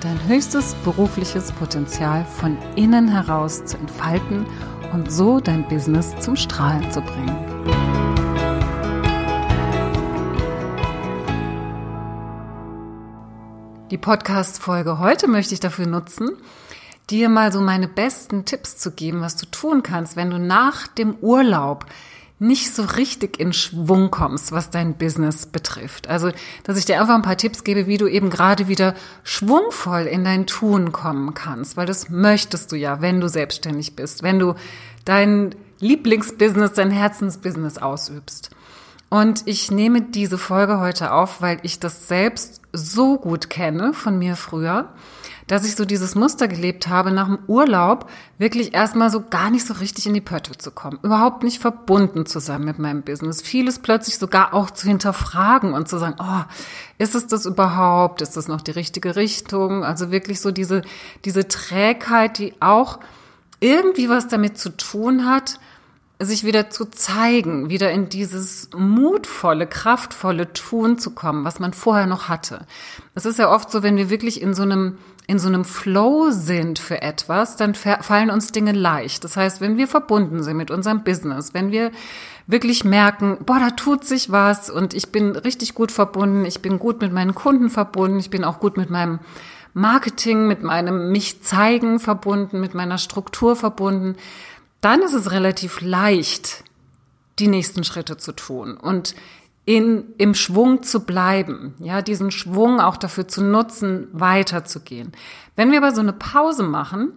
dein höchstes berufliches Potenzial von innen heraus zu entfalten und so dein Business zum Strahlen zu bringen. Die Podcast-Folge heute möchte ich dafür nutzen, dir mal so meine besten Tipps zu geben, was du tun kannst, wenn du nach dem Urlaub nicht so richtig in Schwung kommst, was dein Business betrifft. Also, dass ich dir einfach ein paar Tipps gebe, wie du eben gerade wieder schwungvoll in dein Tun kommen kannst, weil das möchtest du ja, wenn du selbstständig bist, wenn du dein Lieblingsbusiness, dein Herzensbusiness ausübst. Und ich nehme diese Folge heute auf, weil ich das selbst so gut kenne von mir früher dass ich so dieses Muster gelebt habe, nach dem Urlaub wirklich erstmal so gar nicht so richtig in die Pötte zu kommen, überhaupt nicht verbunden zu sein mit meinem Business, vieles plötzlich sogar auch zu hinterfragen und zu sagen, oh, ist es das überhaupt? Ist das noch die richtige Richtung? Also wirklich so diese, diese Trägheit, die auch irgendwie was damit zu tun hat, sich wieder zu zeigen, wieder in dieses mutvolle, kraftvolle Tun zu kommen, was man vorher noch hatte. Es ist ja oft so, wenn wir wirklich in so einem in so einem Flow sind für etwas, dann fallen uns Dinge leicht. Das heißt, wenn wir verbunden sind mit unserem Business, wenn wir wirklich merken, boah, da tut sich was und ich bin richtig gut verbunden, ich bin gut mit meinen Kunden verbunden, ich bin auch gut mit meinem Marketing, mit meinem mich zeigen verbunden, mit meiner Struktur verbunden, dann ist es relativ leicht, die nächsten Schritte zu tun. Und in, im Schwung zu bleiben, ja, diesen Schwung auch dafür zu nutzen, weiterzugehen. Wenn wir aber so eine Pause machen,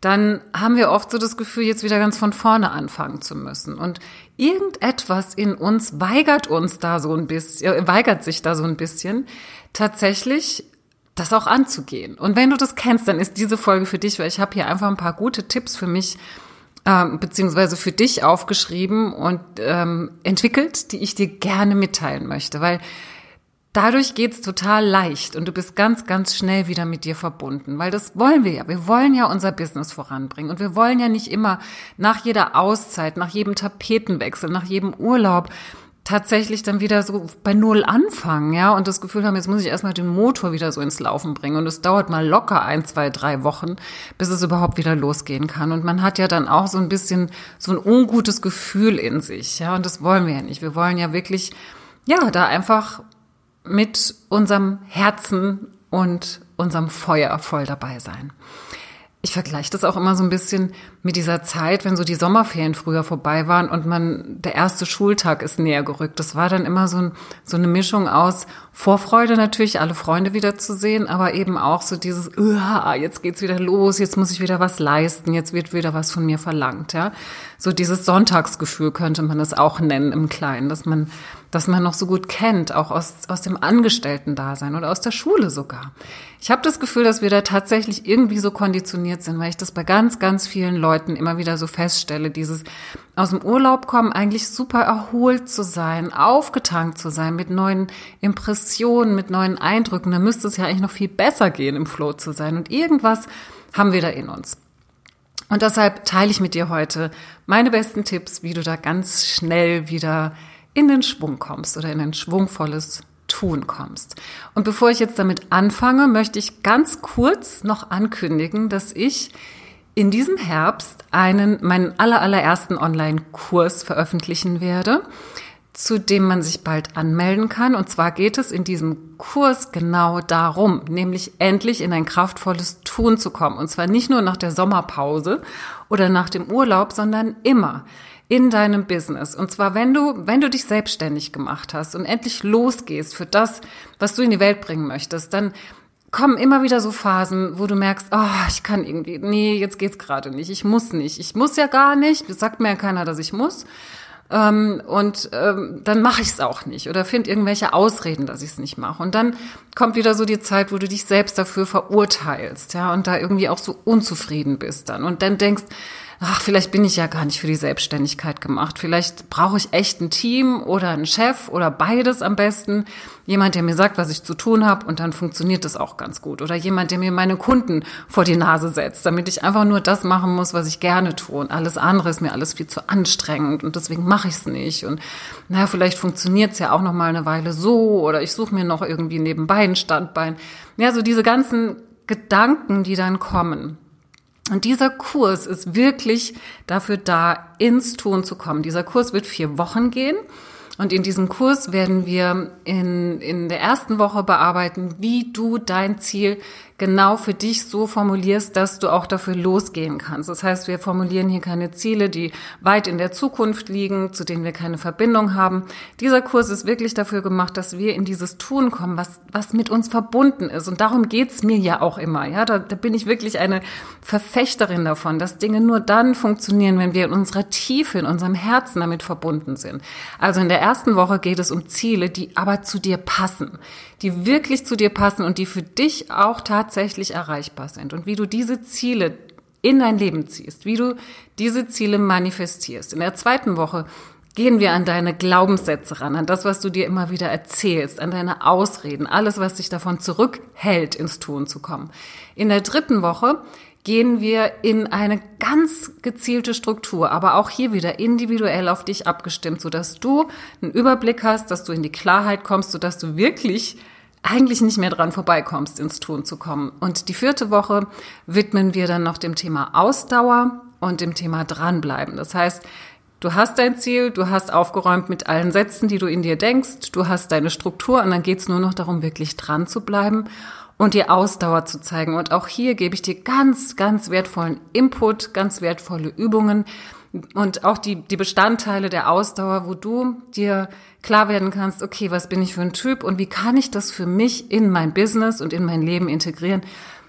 dann haben wir oft so das Gefühl, jetzt wieder ganz von vorne anfangen zu müssen. Und irgendetwas in uns weigert uns da so ein bisschen, äh, weigert sich da so ein bisschen, tatsächlich das auch anzugehen. Und wenn du das kennst, dann ist diese Folge für dich, weil ich habe hier einfach ein paar gute Tipps für mich, ähm, beziehungsweise für dich aufgeschrieben und ähm, entwickelt, die ich dir gerne mitteilen möchte, weil dadurch geht's total leicht und du bist ganz, ganz schnell wieder mit dir verbunden, weil das wollen wir ja. Wir wollen ja unser Business voranbringen und wir wollen ja nicht immer nach jeder Auszeit, nach jedem Tapetenwechsel, nach jedem Urlaub tatsächlich dann wieder so bei Null anfangen, ja, und das Gefühl haben, jetzt muss ich erstmal den Motor wieder so ins Laufen bringen und es dauert mal locker ein, zwei, drei Wochen, bis es überhaupt wieder losgehen kann. Und man hat ja dann auch so ein bisschen so ein ungutes Gefühl in sich, ja, und das wollen wir ja nicht. Wir wollen ja wirklich, ja, da einfach mit unserem Herzen und unserem Feuer voll dabei sein. Ich vergleiche das auch immer so ein bisschen mit dieser Zeit, wenn so die Sommerferien früher vorbei waren und man, der erste Schultag ist näher gerückt. Das war dann immer so, ein, so eine Mischung aus Vorfreude natürlich, alle Freunde wiederzusehen, aber eben auch so dieses, jetzt geht's wieder los, jetzt muss ich wieder was leisten, jetzt wird wieder was von mir verlangt, ja. So dieses Sonntagsgefühl könnte man es auch nennen im Kleinen, dass man das man noch so gut kennt, auch aus, aus dem Angestellten-Dasein oder aus der Schule sogar. Ich habe das Gefühl, dass wir da tatsächlich irgendwie so konditioniert sind, weil ich das bei ganz, ganz vielen Leuten immer wieder so feststelle, dieses aus dem Urlaub kommen, eigentlich super erholt zu sein, aufgetankt zu sein, mit neuen Impressionen, mit neuen Eindrücken. Da müsste es ja eigentlich noch viel besser gehen, im Flow zu sein. Und irgendwas haben wir da in uns. Und deshalb teile ich mit dir heute meine besten Tipps, wie du da ganz schnell wieder in den Schwung kommst oder in ein schwungvolles Tun kommst. Und bevor ich jetzt damit anfange, möchte ich ganz kurz noch ankündigen, dass ich in diesem Herbst einen, meinen allerallerersten Online-Kurs veröffentlichen werde, zu dem man sich bald anmelden kann. Und zwar geht es in diesem Kurs genau darum, nämlich endlich in ein kraftvolles Tun zu kommen. Und zwar nicht nur nach der Sommerpause oder nach dem Urlaub, sondern immer in deinem Business. Und zwar, wenn du, wenn du dich selbstständig gemacht hast und endlich losgehst für das, was du in die Welt bringen möchtest, dann kommen immer wieder so Phasen, wo du merkst, oh, ich kann irgendwie, nee, jetzt geht's gerade nicht, ich muss nicht, ich muss ja gar nicht, sagt mir ja keiner, dass ich muss. Ähm, und ähm, dann mache ich es auch nicht oder find irgendwelche Ausreden, dass ich es nicht mache. Und dann kommt wieder so die Zeit, wo du dich selbst dafür verurteilst, ja, und da irgendwie auch so unzufrieden bist dann und dann denkst, ach, vielleicht bin ich ja gar nicht für die Selbstständigkeit gemacht. Vielleicht brauche ich echt ein Team oder einen Chef oder beides am besten. Jemand, der mir sagt, was ich zu tun habe und dann funktioniert das auch ganz gut. Oder jemand, der mir meine Kunden vor die Nase setzt, damit ich einfach nur das machen muss, was ich gerne tue. Und alles andere ist mir alles viel zu anstrengend und deswegen mache ich es nicht. Und naja, vielleicht funktioniert es ja auch noch mal eine Weile so oder ich suche mir noch irgendwie nebenbei ein Standbein. Ja, so diese ganzen Gedanken, die dann kommen. Und dieser Kurs ist wirklich dafür da, ins Tun zu kommen. Dieser Kurs wird vier Wochen gehen. Und in diesem Kurs werden wir in, in der ersten Woche bearbeiten, wie du dein Ziel genau für dich so formulierst, dass du auch dafür losgehen kannst. Das heißt, wir formulieren hier keine Ziele, die weit in der Zukunft liegen, zu denen wir keine Verbindung haben. Dieser Kurs ist wirklich dafür gemacht, dass wir in dieses Tun kommen, was, was mit uns verbunden ist. Und darum geht's mir ja auch immer. Ja, da, da bin ich wirklich eine Verfechterin davon, dass Dinge nur dann funktionieren, wenn wir in unserer Tiefe, in unserem Herzen damit verbunden sind. Also in der ersten Woche geht es um Ziele, die aber zu dir passen, die wirklich zu dir passen und die für dich auch tatsächlich erreichbar sind und wie du diese Ziele in dein Leben ziehst, wie du diese Ziele manifestierst. In der zweiten Woche gehen wir an deine Glaubenssätze ran, an das, was du dir immer wieder erzählst, an deine Ausreden, alles, was dich davon zurückhält, ins Tun zu kommen. In der dritten Woche gehen wir in eine ganz gezielte Struktur, aber auch hier wieder individuell auf dich abgestimmt, sodass du einen Überblick hast, dass du in die Klarheit kommst, sodass du wirklich eigentlich nicht mehr dran vorbeikommst, ins Tun zu kommen. Und die vierte Woche widmen wir dann noch dem Thema Ausdauer und dem Thema dranbleiben. Das heißt, du hast dein Ziel, du hast aufgeräumt mit allen Sätzen, die du in dir denkst, du hast deine Struktur und dann geht's nur noch darum, wirklich dran zu bleiben und dir Ausdauer zu zeigen. Und auch hier gebe ich dir ganz, ganz wertvollen Input, ganz wertvolle Übungen, und auch die, die Bestandteile der Ausdauer, wo du dir klar werden kannst, okay, was bin ich für ein Typ und wie kann ich das für mich in mein Business und in mein Leben integrieren,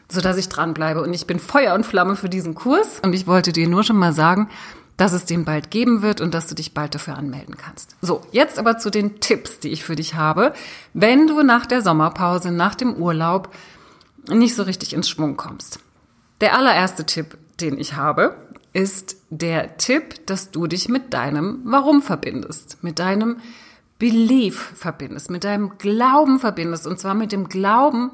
so dass ich dranbleibe. Und ich bin Feuer und Flamme für diesen Kurs und ich wollte dir nur schon mal sagen, dass es den bald geben wird und dass du dich bald dafür anmelden kannst. So, jetzt aber zu den Tipps, die ich für dich habe, wenn du nach der Sommerpause, nach dem Urlaub nicht so richtig ins Schwung kommst. Der allererste Tipp, den ich habe, ist der Tipp, dass du dich mit deinem Warum verbindest, mit deinem Belief verbindest, mit deinem Glauben verbindest und zwar mit dem Glauben,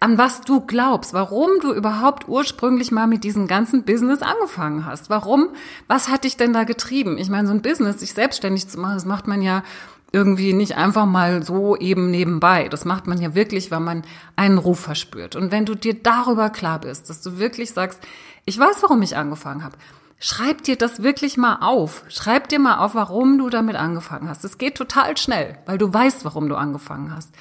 an was du glaubst, warum du überhaupt ursprünglich mal mit diesem ganzen Business angefangen hast. Warum? Was hat dich denn da getrieben? Ich meine, so ein Business, sich selbstständig zu machen, das macht man ja irgendwie nicht einfach mal so eben nebenbei. Das macht man ja wirklich, weil man einen Ruf verspürt. Und wenn du dir darüber klar bist, dass du wirklich sagst, ich weiß, warum ich angefangen habe. Schreib dir das wirklich mal auf. Schreib dir mal auf, warum du damit angefangen hast. Es geht total schnell, weil du weißt, warum du angefangen hast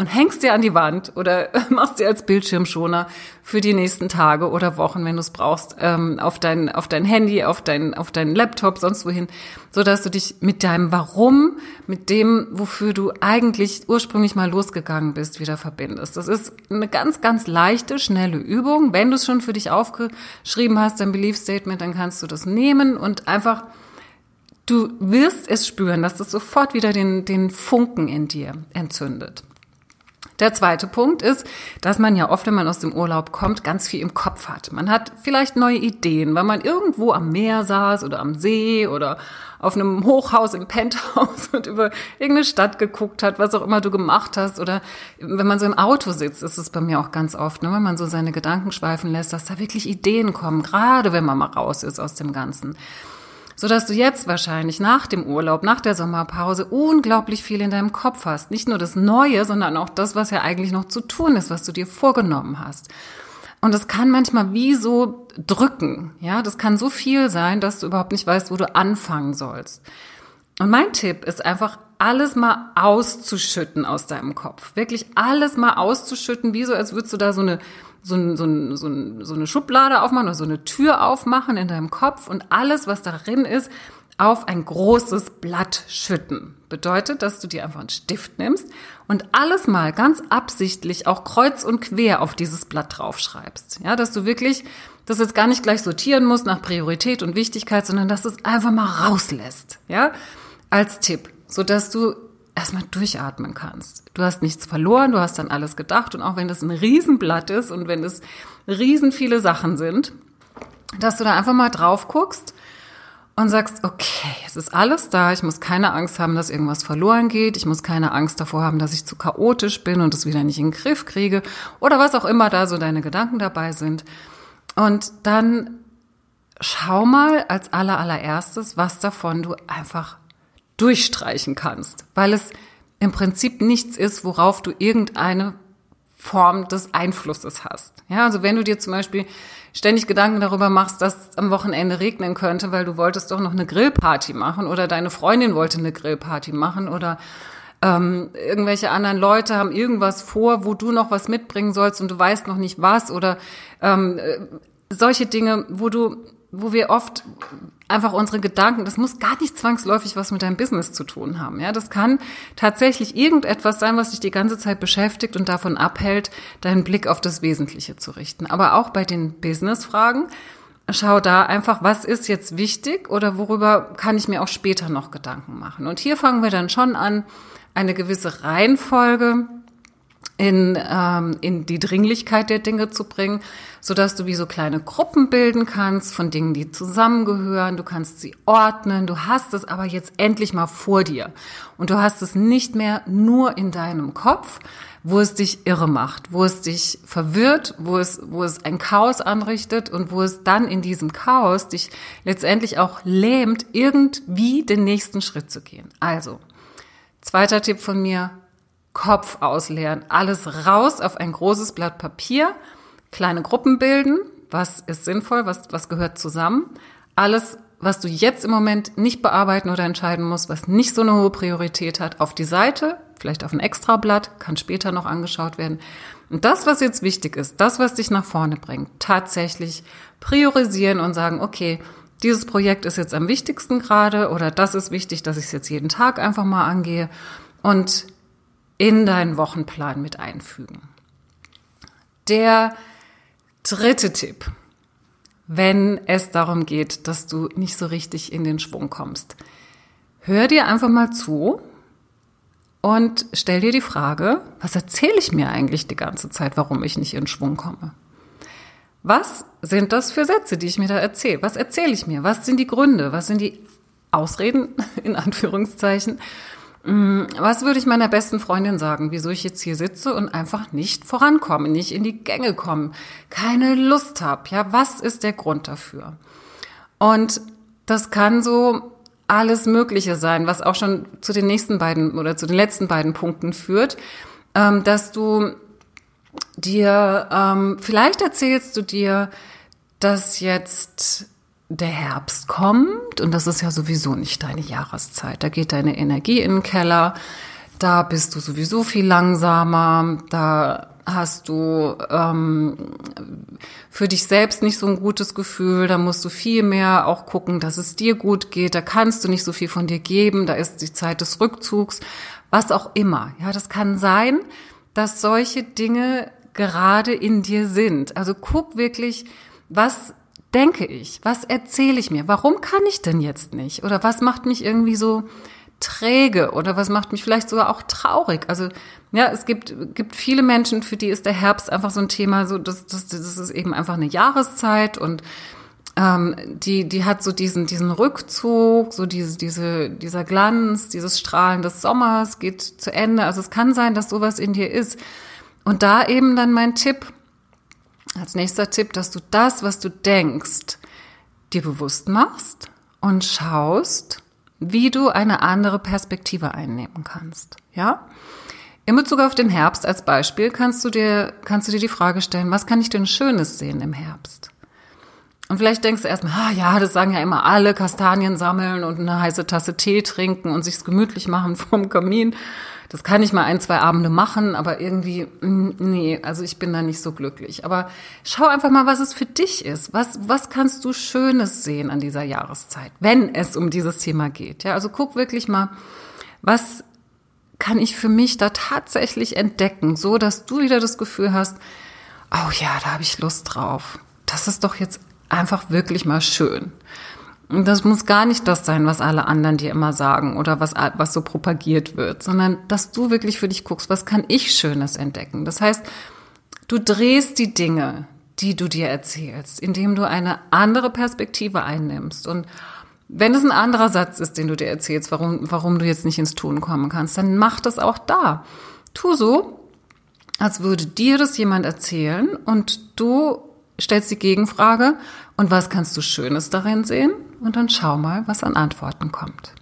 und hängst dir an die Wand oder machst dir als Bildschirmschoner für die nächsten Tage oder Wochen, wenn du es brauchst, ähm, auf dein auf dein Handy, auf dein auf deinen Laptop, sonst wohin, so dass du dich mit deinem Warum, mit dem, wofür du eigentlich ursprünglich mal losgegangen bist, wieder verbindest. Das ist eine ganz ganz leichte, schnelle Übung. Wenn du es schon für dich aufgeschrieben hast, dein Belief Statement, dann kannst du das nehmen und einfach Du wirst es spüren, dass das sofort wieder den, den Funken in dir entzündet. Der zweite Punkt ist, dass man ja oft, wenn man aus dem Urlaub kommt, ganz viel im Kopf hat. Man hat vielleicht neue Ideen, weil man irgendwo am Meer saß oder am See oder auf einem Hochhaus im Penthouse und über irgendeine Stadt geguckt hat, was auch immer du gemacht hast. Oder wenn man so im Auto sitzt, ist es bei mir auch ganz oft, ne, wenn man so seine Gedanken schweifen lässt, dass da wirklich Ideen kommen, gerade wenn man mal raus ist aus dem Ganzen sodass du jetzt wahrscheinlich nach dem Urlaub, nach der Sommerpause unglaublich viel in deinem Kopf hast. Nicht nur das Neue, sondern auch das, was ja eigentlich noch zu tun ist, was du dir vorgenommen hast. Und das kann manchmal wie so drücken. Ja, das kann so viel sein, dass du überhaupt nicht weißt, wo du anfangen sollst. Und mein Tipp ist einfach, alles mal auszuschütten aus deinem Kopf. Wirklich alles mal auszuschütten, wie so, als würdest du da so eine so, so, so, so eine Schublade aufmachen oder so eine Tür aufmachen in deinem Kopf und alles, was darin ist, auf ein großes Blatt schütten. Bedeutet, dass du dir einfach einen Stift nimmst und alles mal ganz absichtlich auch kreuz und quer auf dieses Blatt draufschreibst. Ja, dass du wirklich das jetzt gar nicht gleich sortieren musst nach Priorität und Wichtigkeit, sondern dass du es einfach mal rauslässt. Ja, als Tipp, so dass du erstmal durchatmen kannst. Du hast nichts verloren, du hast dann alles gedacht und auch wenn das ein Riesenblatt ist und wenn es riesen viele Sachen sind, dass du da einfach mal drauf guckst und sagst, okay, es ist alles da, ich muss keine Angst haben, dass irgendwas verloren geht, ich muss keine Angst davor haben, dass ich zu chaotisch bin und es wieder nicht in den Griff kriege oder was auch immer da so deine Gedanken dabei sind. Und dann schau mal als aller allererstes, was davon du einfach durchstreichen kannst, weil es im Prinzip nichts ist, worauf du irgendeine Form des Einflusses hast. Ja, also wenn du dir zum Beispiel ständig Gedanken darüber machst, dass es am Wochenende regnen könnte, weil du wolltest doch noch eine Grillparty machen oder deine Freundin wollte eine Grillparty machen oder ähm, irgendwelche anderen Leute haben irgendwas vor, wo du noch was mitbringen sollst und du weißt noch nicht was oder ähm, äh, solche Dinge, wo du wo wir oft einfach unsere Gedanken, das muss gar nicht zwangsläufig was mit deinem Business zu tun haben. Ja, das kann tatsächlich irgendetwas sein, was dich die ganze Zeit beschäftigt und davon abhält, deinen Blick auf das Wesentliche zu richten. Aber auch bei den Business-Fragen, schau da einfach, was ist jetzt wichtig oder worüber kann ich mir auch später noch Gedanken machen. Und hier fangen wir dann schon an, eine gewisse Reihenfolge in, ähm, in die Dringlichkeit der Dinge zu bringen, so dass du wie so kleine Gruppen bilden kannst von Dingen, die zusammengehören. Du kannst sie ordnen. Du hast es aber jetzt endlich mal vor dir. Und du hast es nicht mehr nur in deinem Kopf, wo es dich irre macht, wo es dich verwirrt, wo es, wo es ein Chaos anrichtet und wo es dann in diesem Chaos dich letztendlich auch lähmt, irgendwie den nächsten Schritt zu gehen. Also, zweiter Tipp von mir, Kopf ausleeren. Alles raus auf ein großes Blatt Papier, kleine Gruppen bilden. Was ist sinnvoll? Was, was gehört zusammen? Alles, was du jetzt im Moment nicht bearbeiten oder entscheiden musst, was nicht so eine hohe Priorität hat, auf die Seite, vielleicht auf ein Extrablatt, kann später noch angeschaut werden. Und das, was jetzt wichtig ist, das, was dich nach vorne bringt, tatsächlich priorisieren und sagen, okay, dieses Projekt ist jetzt am wichtigsten gerade oder das ist wichtig, dass ich es jetzt jeden Tag einfach mal angehe. Und in deinen Wochenplan mit einfügen. Der dritte Tipp, wenn es darum geht, dass du nicht so richtig in den Schwung kommst. Hör dir einfach mal zu und stell dir die Frage, was erzähle ich mir eigentlich die ganze Zeit, warum ich nicht in Schwung komme? Was sind das für Sätze, die ich mir da erzähle? Was erzähle ich mir? Was sind die Gründe? Was sind die Ausreden, in Anführungszeichen, was würde ich meiner besten Freundin sagen, wieso ich jetzt hier sitze und einfach nicht vorankomme, nicht in die Gänge komme, keine Lust habe? Ja, was ist der Grund dafür? Und das kann so alles Mögliche sein, was auch schon zu den nächsten beiden oder zu den letzten beiden Punkten führt, ähm, dass du dir, ähm, vielleicht erzählst du dir, dass jetzt der Herbst kommt und das ist ja sowieso nicht deine Jahreszeit. Da geht deine Energie in den Keller, da bist du sowieso viel langsamer, da hast du ähm, für dich selbst nicht so ein gutes Gefühl, da musst du viel mehr auch gucken, dass es dir gut geht, da kannst du nicht so viel von dir geben, da ist die Zeit des Rückzugs, was auch immer. Ja, das kann sein, dass solche Dinge gerade in dir sind. Also guck wirklich, was denke ich? Was erzähle ich mir? Warum kann ich denn jetzt nicht? Oder was macht mich irgendwie so träge? Oder was macht mich vielleicht sogar auch traurig? Also, ja, es gibt, gibt viele Menschen, für die ist der Herbst einfach so ein Thema, so, das, das, das ist eben einfach eine Jahreszeit und ähm, die, die hat so diesen, diesen Rückzug, so diese, diese, dieser Glanz, dieses Strahlen des Sommers geht zu Ende. Also es kann sein, dass sowas in dir ist. Und da eben dann mein Tipp, als nächster Tipp, dass du das, was du denkst, dir bewusst machst und schaust, wie du eine andere Perspektive einnehmen kannst. Ja? In Bezug auf den Herbst als Beispiel kannst du dir, kannst du dir die Frage stellen, was kann ich denn Schönes sehen im Herbst? Und vielleicht denkst du erstmal, ah ja, das sagen ja immer alle, Kastanien sammeln und eine heiße Tasse Tee trinken und sich's gemütlich machen vorm Kamin. Das kann ich mal ein, zwei Abende machen, aber irgendwie, mm, nee, also ich bin da nicht so glücklich. Aber schau einfach mal, was es für dich ist. Was, was kannst du Schönes sehen an dieser Jahreszeit, wenn es um dieses Thema geht? Ja, also guck wirklich mal, was kann ich für mich da tatsächlich entdecken, so dass du wieder das Gefühl hast, oh ja, da habe ich Lust drauf. Das ist doch jetzt einfach wirklich mal schön. Und das muss gar nicht das sein, was alle anderen dir immer sagen oder was, was so propagiert wird, sondern dass du wirklich für dich guckst, was kann ich Schönes entdecken. Das heißt, du drehst die Dinge, die du dir erzählst, indem du eine andere Perspektive einnimmst. Und wenn es ein anderer Satz ist, den du dir erzählst, warum, warum du jetzt nicht ins Tun kommen kannst, dann mach das auch da. Tu so, als würde dir das jemand erzählen und du stellst die Gegenfrage, und was kannst du Schönes darin sehen? Und dann schau mal, was an Antworten kommt.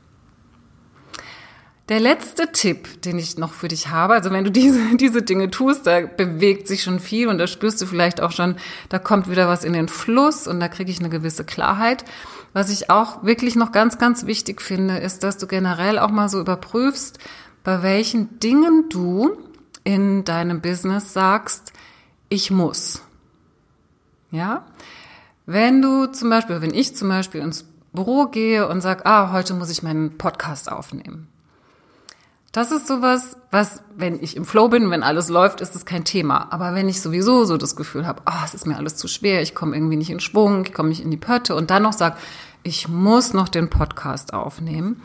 Der letzte Tipp, den ich noch für dich habe, also wenn du diese, diese Dinge tust, da bewegt sich schon viel und da spürst du vielleicht auch schon, da kommt wieder was in den Fluss und da kriege ich eine gewisse Klarheit. Was ich auch wirklich noch ganz, ganz wichtig finde, ist, dass du generell auch mal so überprüfst, bei welchen Dingen du in deinem Business sagst, ich muss. Ja? Wenn du zum Beispiel, wenn ich zum Beispiel ins Büro gehe und sag, ah, heute muss ich meinen Podcast aufnehmen das ist sowas, was, wenn ich im Flow bin, wenn alles läuft, ist es kein Thema. Aber wenn ich sowieso so das Gefühl habe, oh, es ist mir alles zu schwer, ich komme irgendwie nicht in Schwung, ich komme nicht in die Pötte und dann noch sag, ich muss noch den Podcast aufnehmen.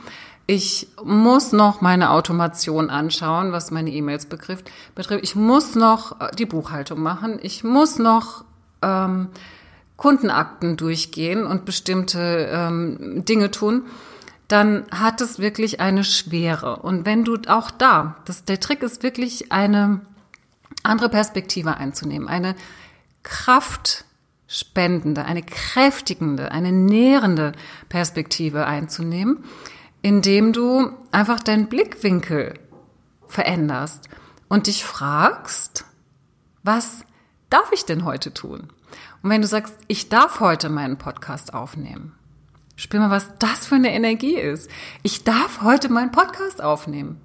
Ich muss noch meine Automation anschauen, was meine E-Mails betrifft. Ich muss noch äh, die Buchhaltung machen. Ich muss noch ähm, Kundenakten durchgehen und bestimmte ähm, Dinge tun dann hat es wirklich eine Schwere. Und wenn du auch da, das, der Trick ist wirklich eine andere Perspektive einzunehmen, eine kraftspendende, eine kräftigende, eine nährende Perspektive einzunehmen, indem du einfach deinen Blickwinkel veränderst und dich fragst, was darf ich denn heute tun? Und wenn du sagst, ich darf heute meinen Podcast aufnehmen, Spür mal, was das für eine Energie ist. Ich darf heute meinen Podcast aufnehmen.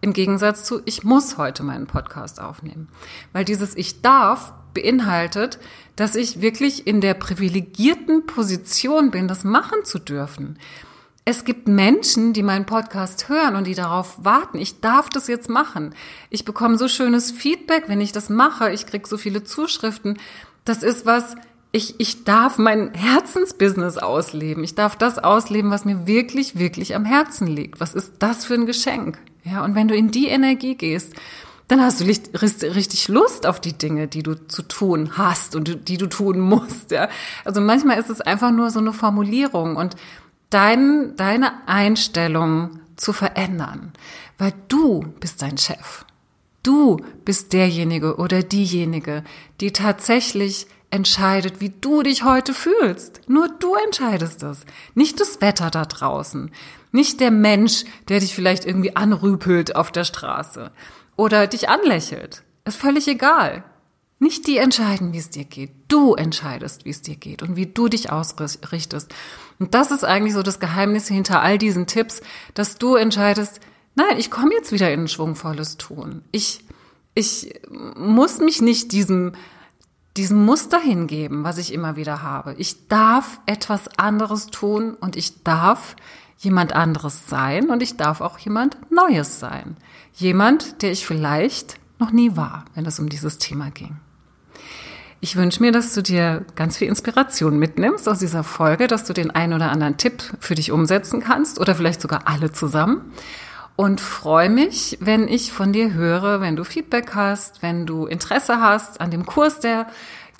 Im Gegensatz zu, ich muss heute meinen Podcast aufnehmen. Weil dieses Ich darf beinhaltet, dass ich wirklich in der privilegierten Position bin, das machen zu dürfen. Es gibt Menschen, die meinen Podcast hören und die darauf warten. Ich darf das jetzt machen. Ich bekomme so schönes Feedback, wenn ich das mache. Ich kriege so viele Zuschriften. Das ist was, ich, ich darf mein Herzensbusiness ausleben. Ich darf das ausleben, was mir wirklich, wirklich am Herzen liegt. Was ist das für ein Geschenk? Ja, und wenn du in die Energie gehst, dann hast du richtig Lust auf die Dinge, die du zu tun hast und die du tun musst. Ja, also manchmal ist es einfach nur so eine Formulierung und dein, deine Einstellung zu verändern, weil du bist dein Chef. Du bist derjenige oder diejenige, die tatsächlich entscheidet, wie du dich heute fühlst. Nur du entscheidest das. Nicht das Wetter da draußen. Nicht der Mensch, der dich vielleicht irgendwie anrüpelt auf der Straße oder dich anlächelt. Ist völlig egal. Nicht die entscheiden, wie es dir geht. Du entscheidest, wie es dir geht und wie du dich ausrichtest. Und das ist eigentlich so das Geheimnis hinter all diesen Tipps, dass du entscheidest, nein, ich komme jetzt wieder in ein schwungvolles Tun. Ich, ich muss mich nicht diesem diesem Muster hingeben, was ich immer wieder habe. Ich darf etwas anderes tun und ich darf jemand anderes sein und ich darf auch jemand Neues sein. Jemand, der ich vielleicht noch nie war, wenn es um dieses Thema ging. Ich wünsche mir, dass du dir ganz viel Inspiration mitnimmst aus dieser Folge, dass du den einen oder anderen Tipp für dich umsetzen kannst oder vielleicht sogar alle zusammen und freue mich, wenn ich von dir höre, wenn du Feedback hast, wenn du Interesse hast an dem Kurs, der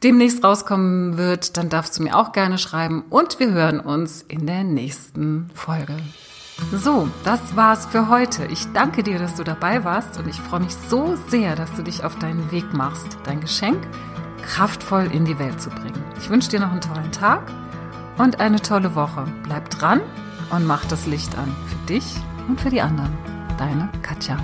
demnächst rauskommen wird, dann darfst du mir auch gerne schreiben und wir hören uns in der nächsten Folge. So, das war's für heute. Ich danke dir, dass du dabei warst und ich freue mich so sehr, dass du dich auf deinen Weg machst, dein Geschenk kraftvoll in die Welt zu bringen. Ich wünsche dir noch einen tollen Tag und eine tolle Woche. Bleib dran und mach das Licht an für dich und für die anderen. Deine Katja.